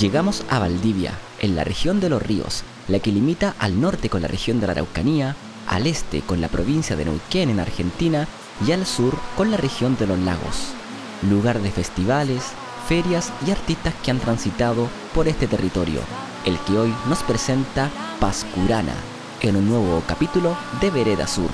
Llegamos a Valdivia, en la región de los ríos, la que limita al norte con la región de la Araucanía, al este con la provincia de Neuquén en Argentina y al sur con la región de los lagos. Lugar de festivales, ferias y artistas que han transitado por este territorio, el que hoy nos presenta Pascurana, en un nuevo capítulo de Vereda Sur.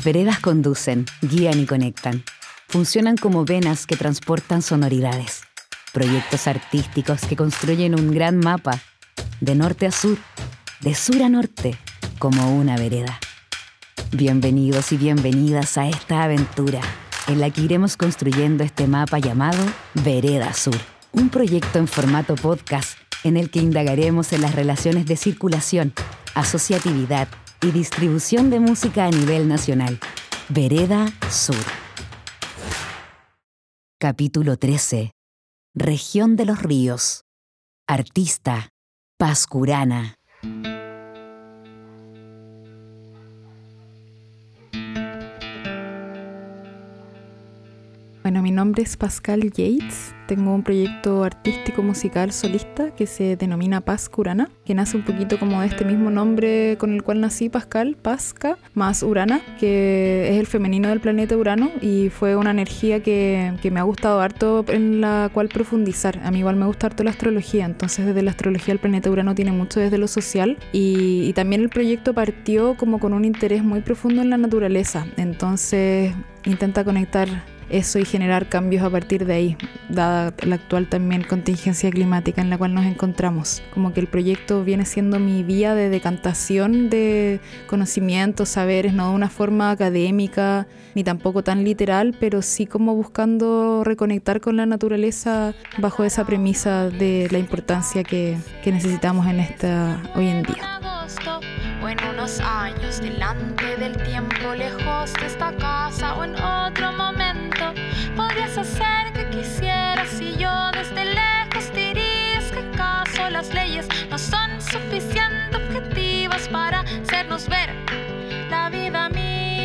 Las veredas conducen, guían y conectan. Funcionan como venas que transportan sonoridades. Proyectos artísticos que construyen un gran mapa, de norte a sur, de sur a norte, como una vereda. Bienvenidos y bienvenidas a esta aventura en la que iremos construyendo este mapa llamado Vereda Sur, un proyecto en formato podcast en el que indagaremos en las relaciones de circulación, asociatividad, y distribución de música a nivel nacional. Vereda Sur. Capítulo 13. Región de los Ríos. Artista. Pascurana. Bueno, mi nombre es Pascal Yates. Tengo un proyecto artístico musical solista que se denomina Paz Curana, que nace un poquito como de este mismo nombre con el cual nací, Pascal, Pasca, más Urana, que es el femenino del planeta Urano y fue una energía que, que me ha gustado harto en la cual profundizar. A mí igual me gusta harto la astrología, entonces desde la astrología el planeta Urano tiene mucho desde lo social y, y también el proyecto partió como con un interés muy profundo en la naturaleza, entonces intenta conectar eso y generar cambios a partir de ahí, dada la actual también contingencia climática en la cual nos encontramos. Como que el proyecto viene siendo mi vía de decantación de conocimientos, saberes, no de una forma académica ni tampoco tan literal, pero sí como buscando reconectar con la naturaleza bajo esa premisa de la importancia que, que necesitamos en esta hoy en día en unos años delante del tiempo lejos de esta casa o en otro momento podrías hacer que quisieras y yo desde lejos dirías que acaso las leyes no son suficientemente objetivas para hacernos ver la vida misma.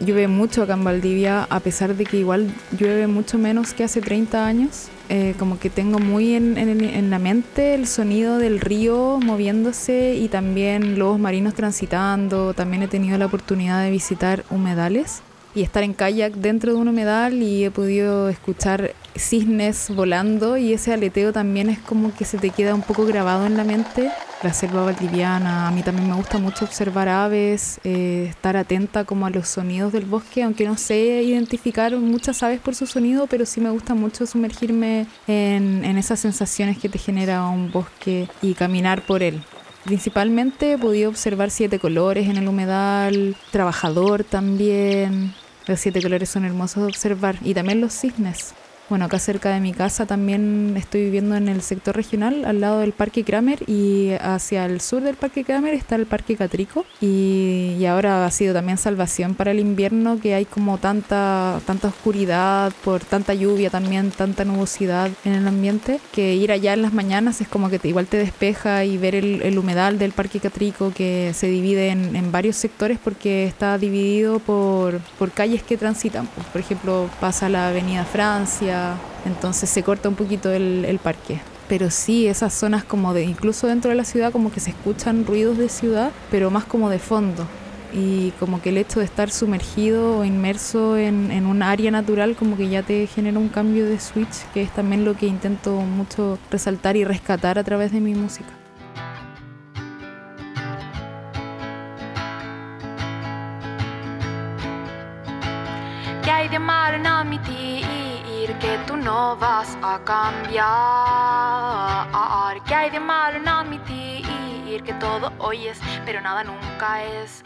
Llueve mucho acá en Valdivia, a pesar de que igual llueve mucho menos que hace 30 años. Eh, como que tengo muy en, en, en, la mente el sonido del río moviéndose y también lobos marinos transitando. También he tenido la oportunidad de visitar humedales y estar en kayak dentro de un humedal y he podido escuchar cisnes volando y ese aleteo también es como que se te queda un poco grabado en la mente. La selva valdiviana, a mí también me gusta mucho observar aves, eh, estar atenta como a los sonidos del bosque, aunque no sé identificar muchas aves por su sonido, pero sí me gusta mucho sumergirme en, en esas sensaciones que te genera un bosque y caminar por él. Principalmente he podido observar siete colores en el humedal, trabajador también. Los siete colores son hermosos de observar y también los cisnes. Bueno, acá cerca de mi casa también estoy viviendo en el sector regional, al lado del Parque Kramer y hacia el sur del Parque Kramer está el Parque Catrico y, y ahora ha sido también salvación para el invierno que hay como tanta, tanta oscuridad por tanta lluvia también, tanta nubosidad en el ambiente, que ir allá en las mañanas es como que te, igual te despeja y ver el, el humedal del Parque Catrico que se divide en, en varios sectores porque está dividido por, por calles que transitan. Por ejemplo, pasa la Avenida Francia, entonces se corta un poquito el, parque. Pero sí, esas zonas como de, incluso dentro de la ciudad, como que se escuchan ruidos de ciudad, pero más como de fondo. Y como que el hecho de estar sumergido o inmerso en, en un área natural, como que ya te genera un cambio de switch, que es también lo que intento mucho resaltar y rescatar a través de mi música. A cambiar? ¿Qué hay de malo en admitir que todo oyes, pero nada nunca es?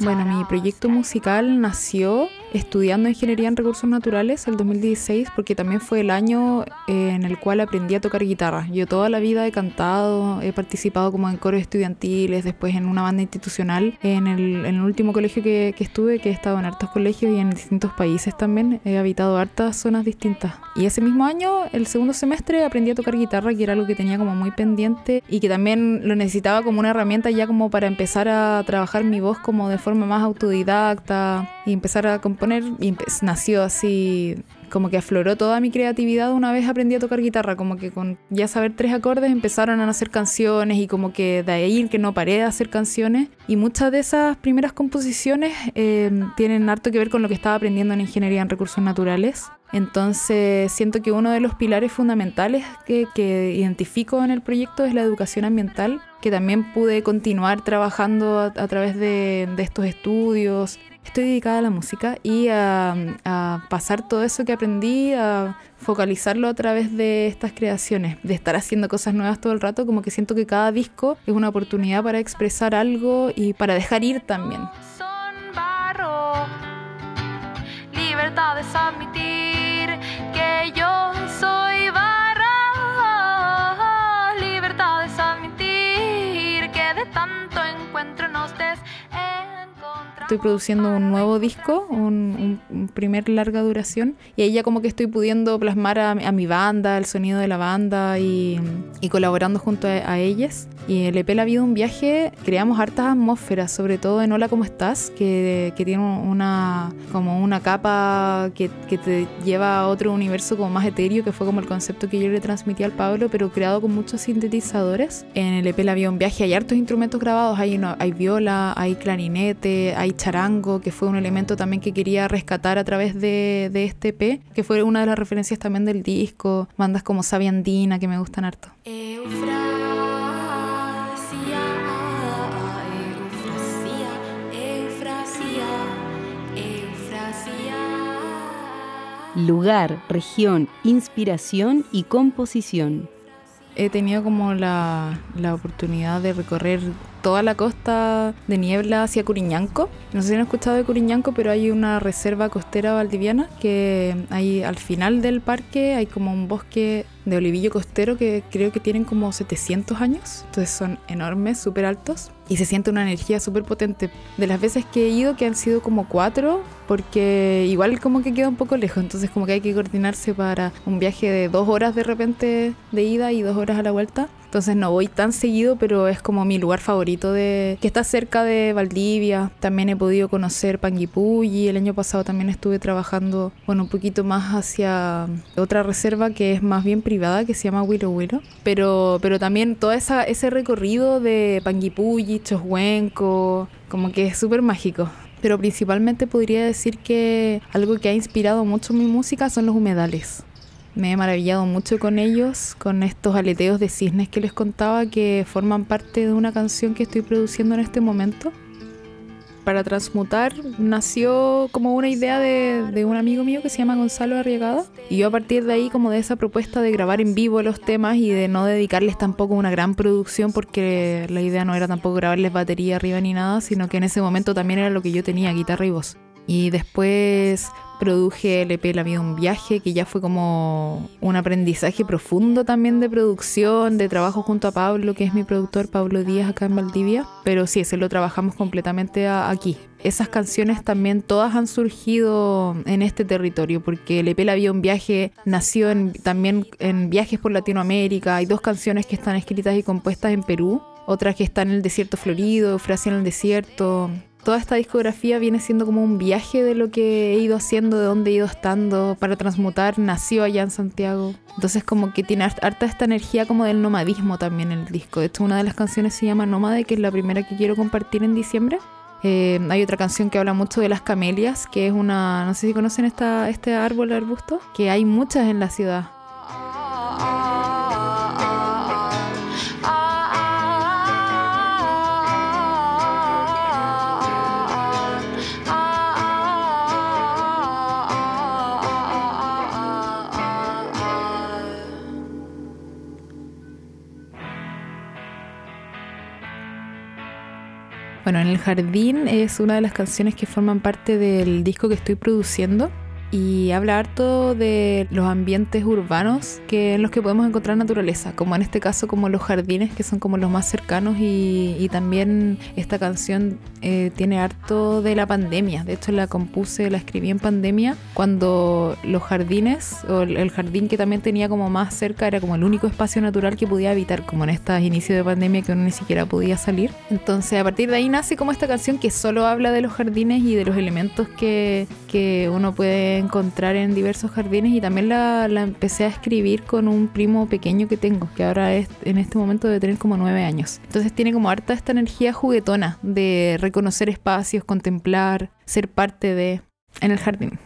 Bueno, mi proyecto musical nació estudiando ingeniería en recursos naturales el 2016 porque también fue el año eh, en el cual aprendí a tocar guitarra. Yo toda la vida he cantado, he participado como en coros estudiantiles, después en una banda institucional, en el, en el último colegio que, que, estuve, que he estado en hartos colegios y en distintos países también, he habitado hartas zonas distintas. Y ese mismo año, el segundo semestre, aprendí a tocar guitarra, que era algo que tenía como muy pendiente y que también lo necesitaba como una herramienta ya como para empezar a trabajar mi voz como de forma más autodidacta y empezar a componer y nació así como que afloró toda mi creatividad una vez aprendí a tocar guitarra, como que con ya saber tres acordes empezaron a nacer canciones y como que de ahí que no paré de hacer canciones y muchas de esas primeras composiciones eh, tienen harto que ver con lo que estaba aprendiendo en ingeniería en recursos naturales. Entonces siento que uno de los pilares fundamentales que, que identifico en el proyecto es la educación ambiental, que también pude continuar trabajando a, a través de, de estos estudios, estoy dedicada a la música y a, pasar todo eso que aprendí, a focalizarlo a través de estas creaciones, de estar haciendo cosas nuevas todo el rato, como que siento que cada disco es una oportunidad para expresar algo y para dejar ir también. Son barro, libertad es admitir que yo estoy produciendo un nuevo disco, un, un, primer larga duración, y ahí ya como que estoy pudiendo plasmar a, a mi banda, el sonido de la banda y, y colaborando junto a, a, ellas. Y el EP La Vida un Viaje creamos hartas atmósferas, sobre todo en Hola ¿Cómo estás? Que, que tiene una, como una capa que, que, te lleva a otro universo como más etéreo, que fue como el concepto que yo le transmití al Pablo, pero creado con muchos sintetizadores. En el EP La Vida un Viaje hay hartos instrumentos grabados, hay, una, hay viola, hay clarinete, hay charango, que fue un elemento también que quería rescatar a través de, de este EP, que fue una de las referencias también del disco, bandas como Sabia Andina, que me gustan harto. Eufrasia, eufrasia, eufrasia, Lugar, región, inspiración y composición. He tenido como la, la oportunidad de recorrer toda la costa de niebla hacia Curiñanco. No sé si han escuchado de Curiñanco, pero hay una reserva costera valdiviana que hay al final del parque hay como un bosque de olivillo costero que creo que tienen como 700 años. Entonces son enormes, súper altos. Y se siente una energía súper potente. De las veces que he ido, que han sido como cuatro, porque igual como que queda un poco lejos. Entonces como que hay que coordinarse para un viaje de dos horas de repente de ida y dos horas a la vuelta. Entonces no voy tan seguido, pero es como mi lugar favorito de que está cerca de Valdivia. También he podido conocer Panguipulli. El año pasado también estuve trabajando, bueno, un poquito más hacia otra reserva que es más bien privada, que se llama Willow Willow. Pero, pero también todo esa, ese recorrido de Panguipulli, Choshuenco, como que es súper mágico pero principalmente podría decir que algo que ha inspirado mucho mi música son los humedales. Me he maravillado mucho con ellos, con estos aleteos de cisnes que les contaba que forman parte de una canción que estoy produciendo en este momento. Para transmutar nació como una idea de, un amigo mío que se llama Gonzalo Arriagada y yo a partir de ahí como de esa propuesta de grabar en vivo los temas y de no dedicarles tampoco una gran producción porque la idea no era tampoco grabarles batería arriba ni nada, sino que en ese momento también era lo que yo tenía, guitarra y voz. Y después produje el EP La vida un viaje, que ya fue como un aprendizaje profundo también de producción, de trabajo junto a Pablo, que es mi productor, Pablo Díaz, acá en Valdivia. Pero sí, ese lo trabajamos completamente aquí. Esas canciones también todas han surgido en este territorio, porque el EP La vida un viaje nació también en viajes por Latinoamérica. Hay dos canciones que están escritas y compuestas en Perú, otras que están en el desierto florido, Francia en el desierto, toda esta discografía viene siendo como un viaje de lo que he ido haciendo, de dónde he ido estando. Para transmutar nació allá en Santiago. Entonces como que tiene harta esta energía como del nomadismo también el disco. De hecho una de las canciones se llama Nómade, que es la primera que quiero compartir en diciembre. Eh, hay otra canción que habla mucho de las camelias, que es una, no sé si conocen esta, este árbol, arbusto, que hay muchas en la ciudad. Bueno, en el jardín es una de las canciones que forman parte del disco que estoy produciendo y habla harto de los ambientes urbanos que en los que podemos encontrar naturaleza, como en este caso como los jardines que son como los más cercanos y, y también esta canción eh, tiene harto de la pandemia, de hecho la compuse, la escribí en pandemia cuando los jardines o el jardín que también tenía como más cerca era como el único espacio natural que podía habitar, como en estos inicios de pandemia que uno ni siquiera podía salir. Entonces a partir de ahí nace como esta canción que solo habla de los jardines y de los elementos que, que uno puede encontrar en diversos jardines y también la, empecé a escribir con un primo pequeño que tengo, que ahora es en este momento debe tener como nueve años. Entonces tiene como harta esta energía juguetona de reconocer espacios, contemplar, ser parte de en el jardín.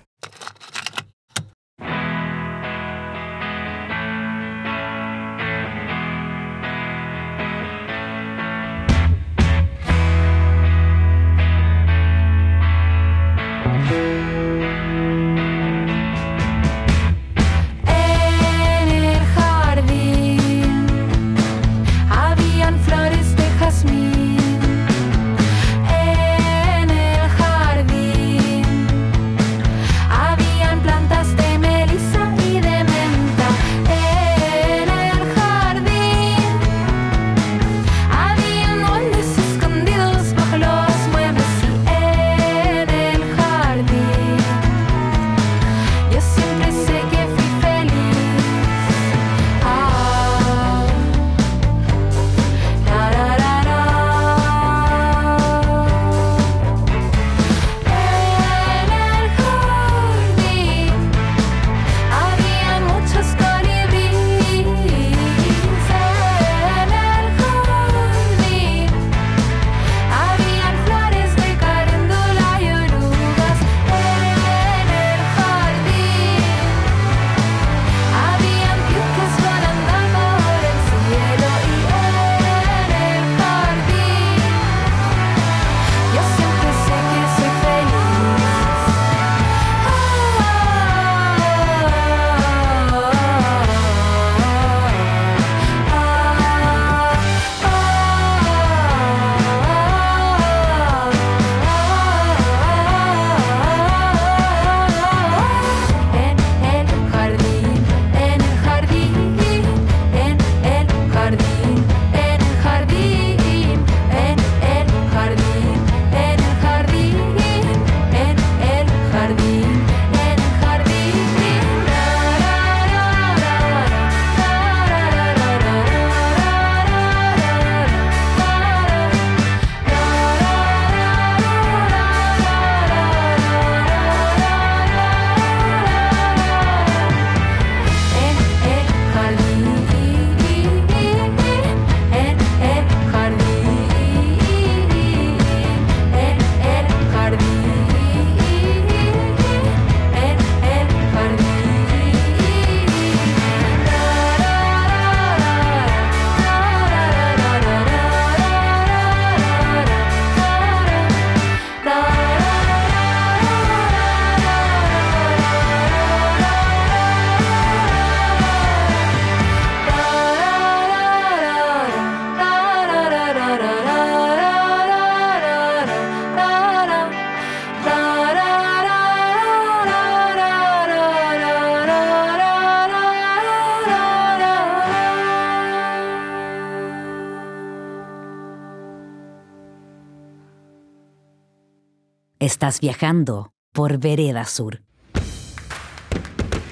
Estás viajando por Vereda Sur.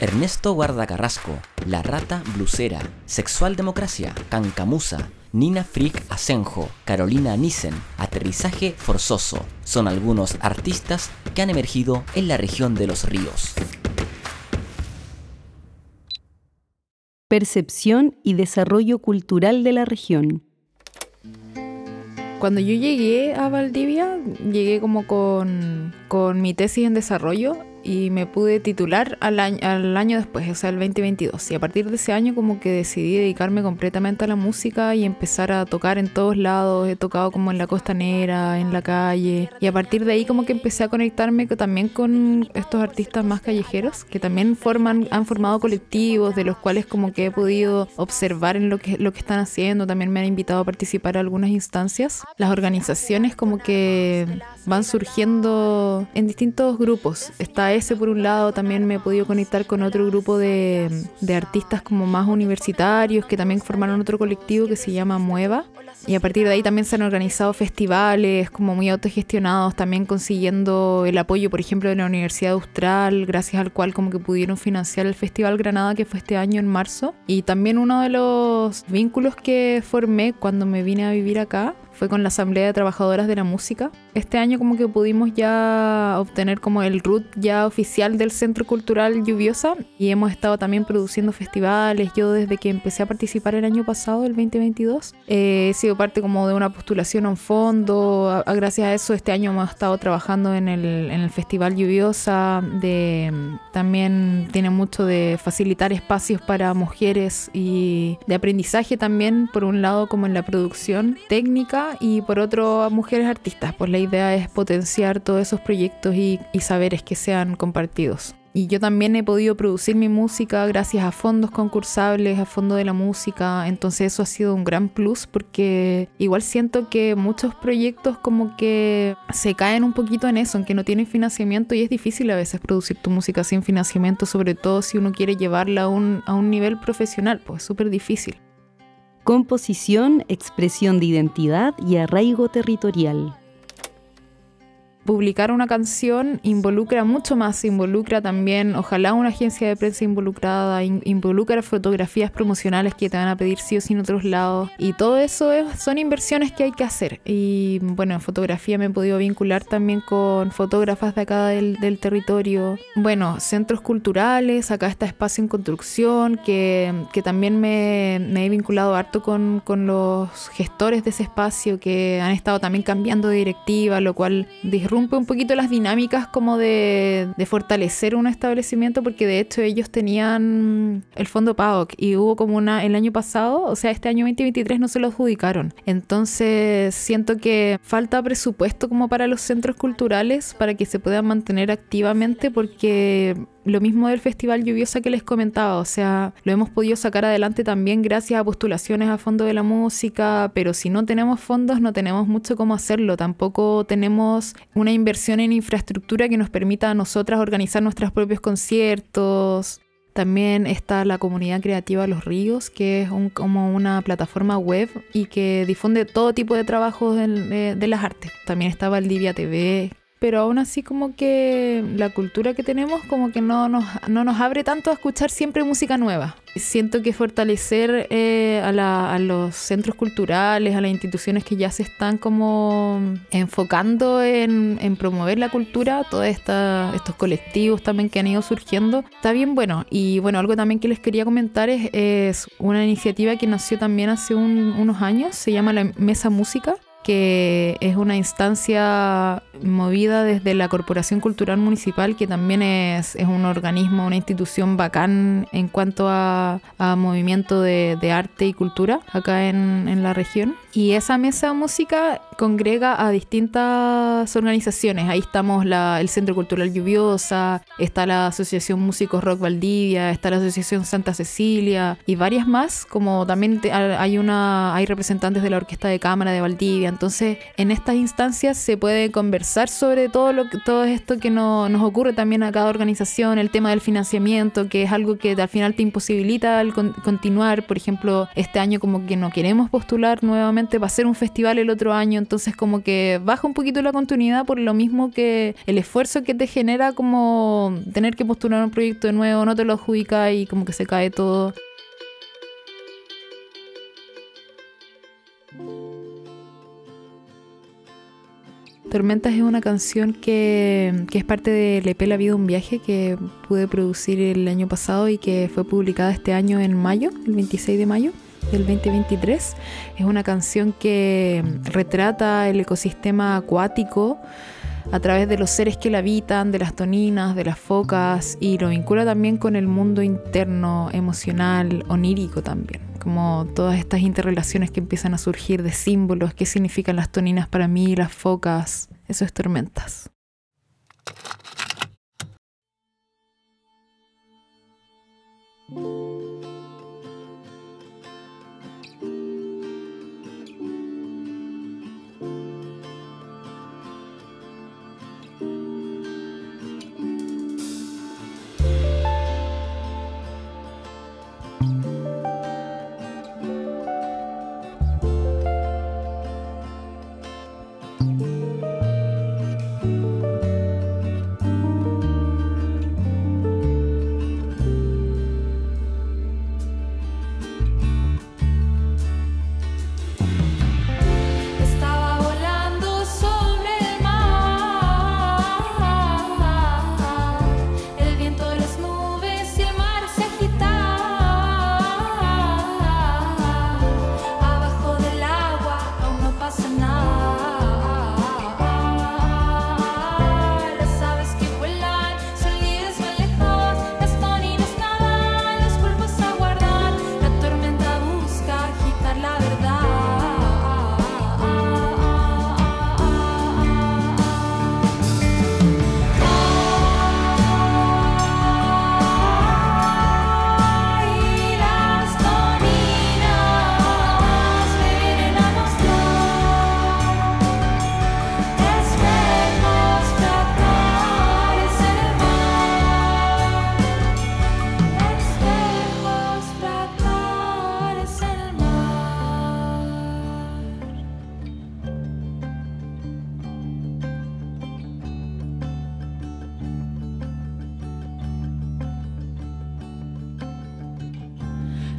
Ernesto Guarda Carrasco, La Rata Blusera, Sexual Democracia, Cancamusa, Nina Frick Asenjo, Carolina Nissen, Aterrizaje Forzoso, son algunos artistas que han emergido en la región de los ríos. Percepción y desarrollo cultural de la región. Cuando yo llegué a Valdivia, llegué como con, con mi tesis en desarrollo y me pude titular al año, al año después, o sea, el 2022. Y a partir de ese año como que decidí dedicarme completamente a la música y empezar a tocar en todos lados. He tocado como en la costanera, en la calle. Y a partir de ahí como que empecé a conectarme también con estos artistas más callejeros que también forman, han formado colectivos de los cuales como que he podido observar en lo que, lo que están haciendo. También me han invitado a participar en algunas instancias. Las organizaciones como que van surgiendo en distintos grupos. Está ese por un lado, también me he podido conectar con otro grupo de, de artistas como más universitarios que también formaron otro colectivo que se llama Mueva. Y a partir de ahí también se han organizado festivales como muy autogestionados, también consiguiendo el apoyo, por ejemplo, de la Universidad Austral, gracias al cual como que pudieron financiar el Festival Granada que fue este año en marzo. Y también uno de los vínculos que formé cuando me vine a vivir acá fue con la Asamblea de Trabajadoras de la Música. Este año como que pudimos ya obtener como el root ya oficial del Centro Cultural Lluviosa y hemos estado también produciendo festivales. Yo desde que empecé a participar el año pasado, el 2022, eh, he sido parte como de una postulación a un fondo. A, gracias a eso este año hemos estado trabajando en el, en el Festival Lluviosa. De, también tiene mucho de facilitar espacios para mujeres y de aprendizaje también, por un lado como en la producción técnica y por otro a mujeres artistas. Pues la idea es potenciar todos esos proyectos y, y saberes que sean compartidos. Y yo también he podido producir mi música gracias a fondos concursables, a Fondo de la Música. Entonces eso ha sido un gran plus porque igual siento que muchos proyectos como que se caen un poquito en eso, en que no tienen financiamiento y es difícil a veces producir tu música sin financiamiento, sobre todo si uno quiere llevarla a un, a un nivel profesional, pues es súper difícil composición, expresión de identidad y arraigo territorial publicar una canción involucra mucho más, involucra también, ojalá una agencia de prensa involucrada, involucra fotografías promocionales que te van a pedir sí o sí en otros lados. Y todo eso son inversiones que hay que hacer. Y bueno, en fotografía me he podido vincular también con fotógrafas de acá del, territorio. Bueno, centros culturales, acá está Espacio en Construcción, que, también me, he vinculado harto con, con los gestores de ese espacio que han estado también cambiando de directiva, lo cual rompe un poquito las dinámicas como de, fortalecer un establecimiento porque de hecho ellos tenían el fondo PAOC y hubo como una el año pasado, o sea, este año 2023 no se lo adjudicaron. Entonces siento que falta presupuesto como para los centros culturales para que se puedan mantener activamente porque lo mismo del Festival Lluviosa que les comentaba, o sea, lo hemos podido sacar adelante también gracias a postulaciones a fondo de la música, pero si no tenemos fondos no tenemos mucho cómo hacerlo, tampoco tenemos una inversión en infraestructura que nos permita a nosotras organizar nuestros propios conciertos. También está la comunidad creativa Los Ríos, que es como una plataforma web y que difunde todo tipo de trabajos de, de las artes. También está Valdivia TV, pero aún así como que la cultura que tenemos como que no nos, no nos abre tanto a escuchar siempre música nueva. Siento que fortalecer eh, a, los centros culturales, a las instituciones que ya se están como enfocando en, promover la cultura, todos estos colectivos también que han ido surgiendo, está bien bueno. Y bueno, algo también que les quería comentar es, una iniciativa que nació también hace unos años, se llama la Mesa Música que es una instancia movida desde la Corporación Cultural Municipal, que también es, es un organismo, una institución bacán en cuanto a, movimiento de, arte y cultura acá en, en, la región. Y esa mesa de música congrega a distintas organizaciones. Ahí estamos la, el Centro Cultural Lluviosa, está la Asociación Músicos Rock Valdivia, está la Asociación Santa Cecilia y varias más, como también hay, una, hay representantes de la Orquesta de Cámara de Valdivia entonces, en estas instancias se puede conversar sobre todo, lo, todo esto que nos ocurre también a cada organización, el tema del financiamiento, que es algo que al final te imposibilita continuar. Por ejemplo, este año como que no queremos postular nuevamente va a ser un festival el otro año, entonces como que baja un poquito la continuidad por lo mismo que el esfuerzo que te genera como tener que postular un proyecto de nuevo, no te lo adjudica y como que se cae todo. Tormentas es una canción que, que, es parte del EP La Vida un Viaje que pude producir el año pasado y que fue publicada este año en mayo, el 26 de mayo del 2023. Es una canción que retrata el ecosistema acuático a través de los seres que la habitan, de las toninas, de las focas, y lo vincula también con el mundo interno, emocional, onírico también, como todas estas interrelaciones que empiezan a surgir de símbolos, qué significan las toninas para mí, las focas, eso es tormentas.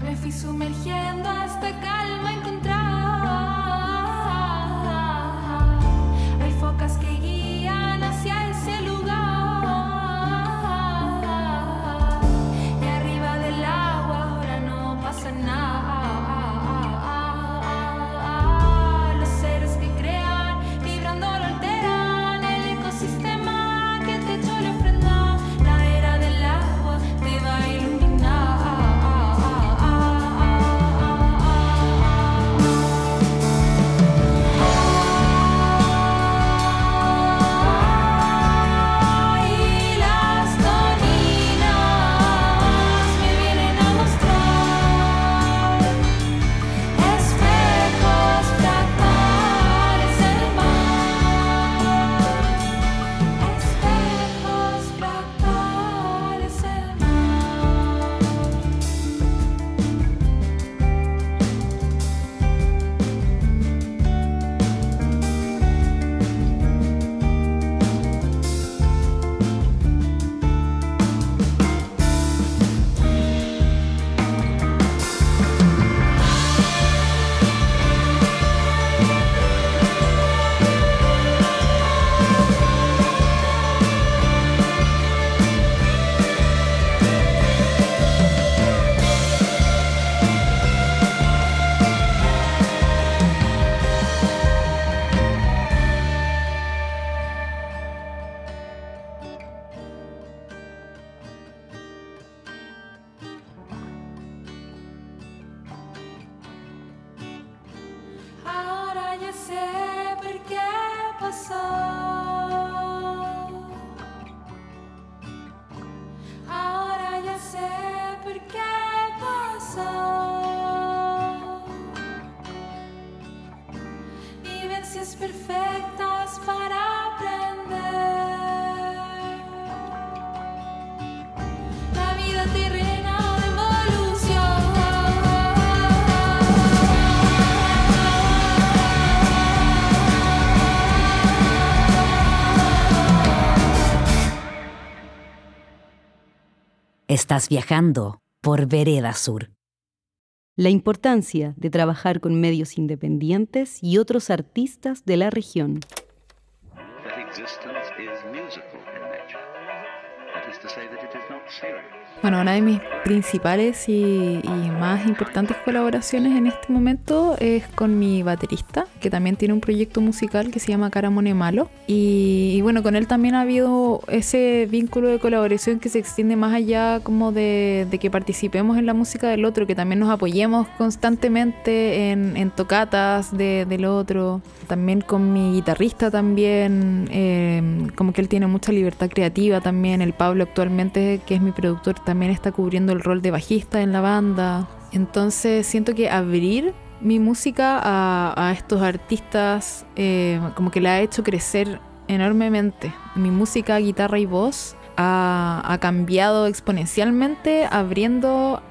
Me fui sumergiendo hasta calma encontrar. Estás viajando por Vereda Sur. La importancia de trabajar con medios independientes y otros artistas de la región. Bueno, una de mis principales y, y más importantes colaboraciones en este momento es con mi baterista, que también tiene un proyecto musical que se llama Caramone Malo. Y, y bueno, con él también ha habido ese vínculo de colaboración que se extiende más allá como de, de que participemos en la música del otro, que también nos apoyemos constantemente en, en tocatas de- del otro. También con mi guitarrista también, eh, como que él tiene mucha libertad creativa también. El Pablo actualmente, que es mi productor, también está cubriendo el rol de bajista en la banda. Entonces siento que abrir mi música a, a estos artistas eh, como que la ha hecho crecer enormemente. Mi música, guitarra y voz ha, ha cambiado exponencialmente abriéndola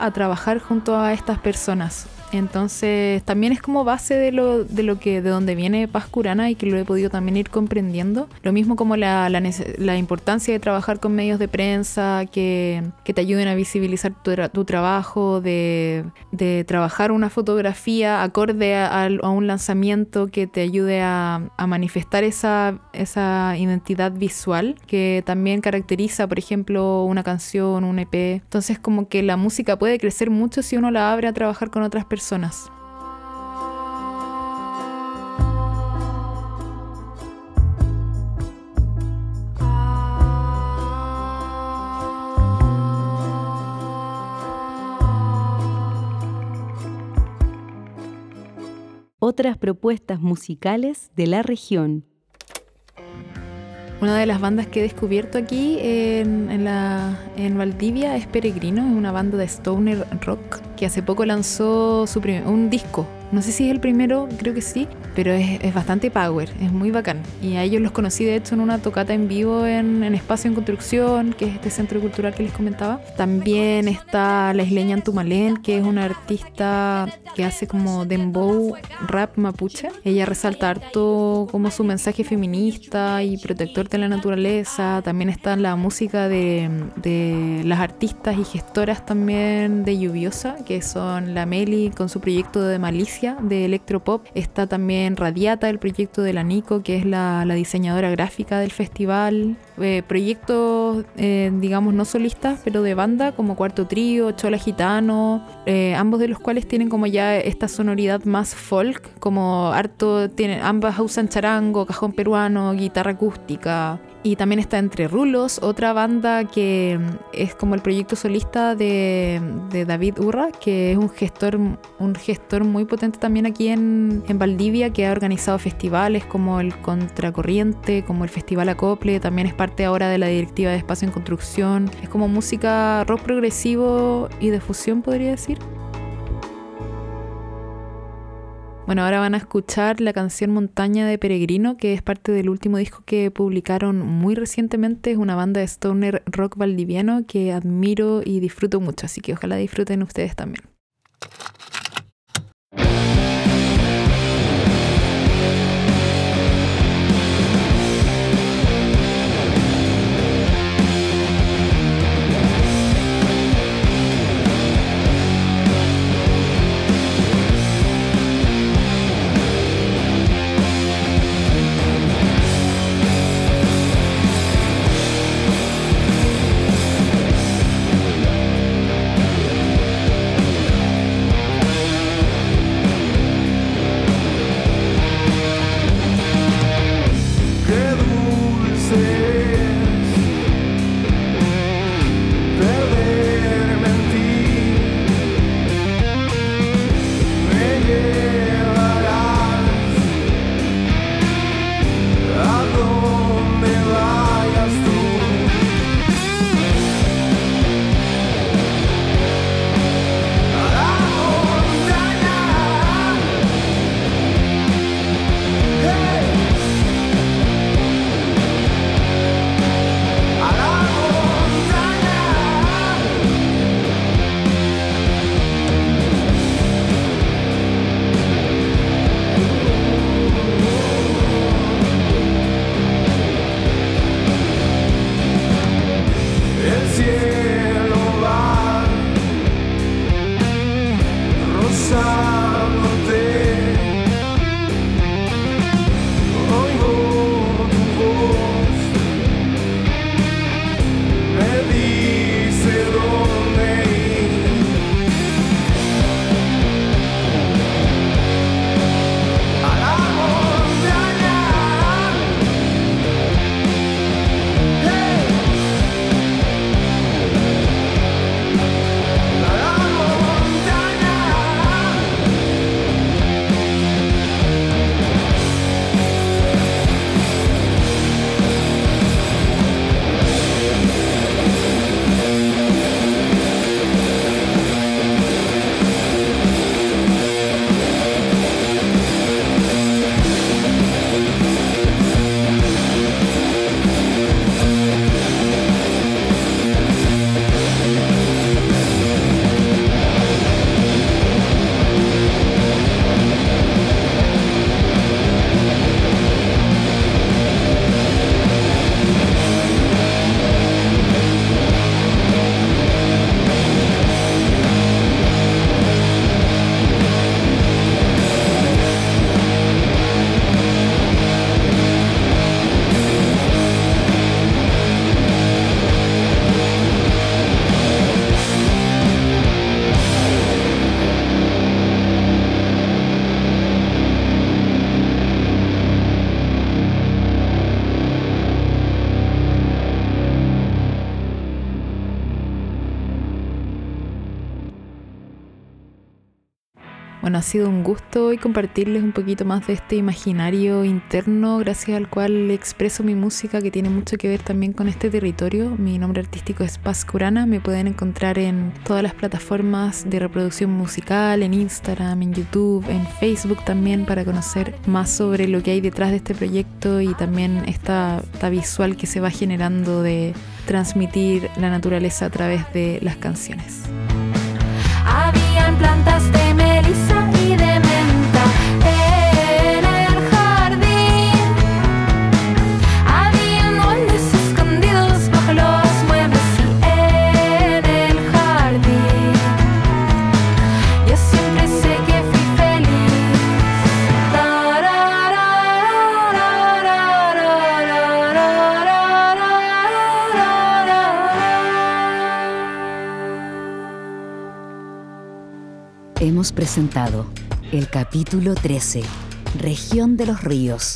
a trabajar junto a estas personas. Entonces también es como base de lo, de lo que de donde viene Paz Curana y que lo he podido también ir comprendiendo. Lo mismo como la, la, la importancia de trabajar con medios de prensa que, que te ayuden a visibilizar tu, tu trabajo, de, de trabajar una fotografía acorde a, a un lanzamiento que te ayude a, a manifestar esa, esa identidad visual que también caracteriza, por ejemplo, una canción, un EP. Entonces como que la música puede crecer mucho si uno la abre a trabajar con otras personas. Otras propuestas musicales de la región. Una de las bandas que he descubierto aquí en, en la, en Valdivia es Peregrino, es una banda de stoner rock que hace poco lanzó su prim- un disco. No sé si es el primero, creo que sí, pero es, es bastante power, es muy bacán. Y a ellos los conocí de hecho en una tocata en vivo en, en Espacio en Construcción, que es este centro cultural que les comentaba. También está la isleña Antumalén, que es una artista que hace como dembow rap mapuche. Ella resalta harto como su mensaje feminista y protector de la naturaleza. También está la música de, de las artistas y gestoras también de Lluviosa, que son la Meli con su proyecto de Malicia de electropop. Está también Radiata, el proyecto de la Nico, que es la, diseñadora gráfica del festival. Eh, proyectos, eh, digamos, no solistas, pero de banda, como Cuarto Trío, Chola Gitano, eh, ambos de los cuales tienen como ya esta sonoridad más folk, como harto, tienen, ambas usan charango, cajón peruano, guitarra acústica. Y también está Entre Rulos, otra banda que mm, es como el proyecto solista de, David Urra, que es un gestor, un gestor muy potente también aquí en, en Valdivia, que ha organizado festivales como el Contracorriente, como el Festival Acople, también es parte ahora de la directiva de Espacio en Construcción. Es como música rock progresivo y de fusión, podría decir. Bueno, ahora van a escuchar la canción Montaña de Peregrino, que es parte del último disco que publicaron muy recientemente. Es una banda de stoner rock valdiviano que admiro y disfruto mucho, así que ojalá disfruten ustedes también. Sido un gusto hoy compartirles un poquito más de este imaginario interno gracias al cual expreso mi música que tiene mucho que ver también con este territorio. Mi nombre artístico es Paz Curana, me pueden encontrar en todas las plataformas de reproducción musical, en Instagram, en YouTube, en Facebook también para conocer más sobre lo que hay detrás de este proyecto y también esta, esta visual que se va generando de transmitir la naturaleza a través de las canciones. Habían plantas de el capítulo 13, Región de los Ríos.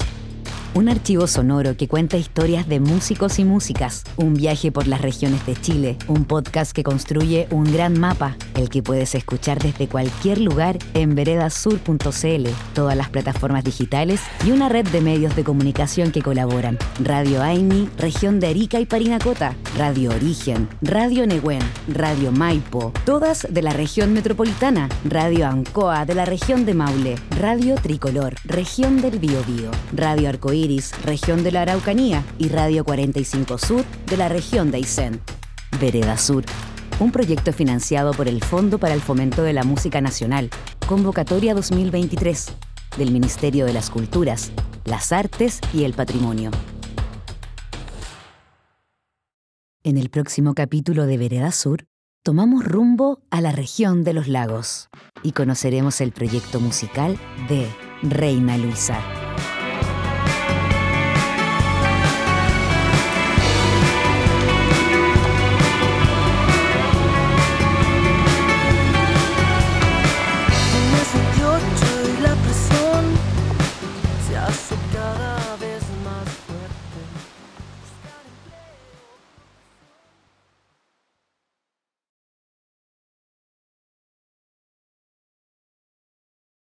Un archivo sonoro que cuenta historias de músicos y músicas, un viaje por las regiones de Chile, un podcast que construye un gran mapa, el que puedes escuchar desde cualquier lugar en veredasur.cl, todas las plataformas digitales y una red de medios de comunicación que colaboran. Radio Aini, región de Arica y Parinacota, Radio Origen, Radio Nehuen, Radio Maipo, todas de la región metropolitana, Radio Ancoa de la región de Maule, Radio Tricolor, región del Biobío, Radio Arcoíris, región de la Araucanía. Y Radio 45 Sur de la región de Aysén. Vereda Sur, un proyecto financiado por el Fondo para el Fomento de la Música Nacional, Convocatoria 2023, del Ministerio de las Culturas, las Artes y el Patrimonio. En el próximo capítulo de Vereda Sur, tomamos rumbo a la región de los lagos y conoceremos el proyecto musical de Reina Luisa.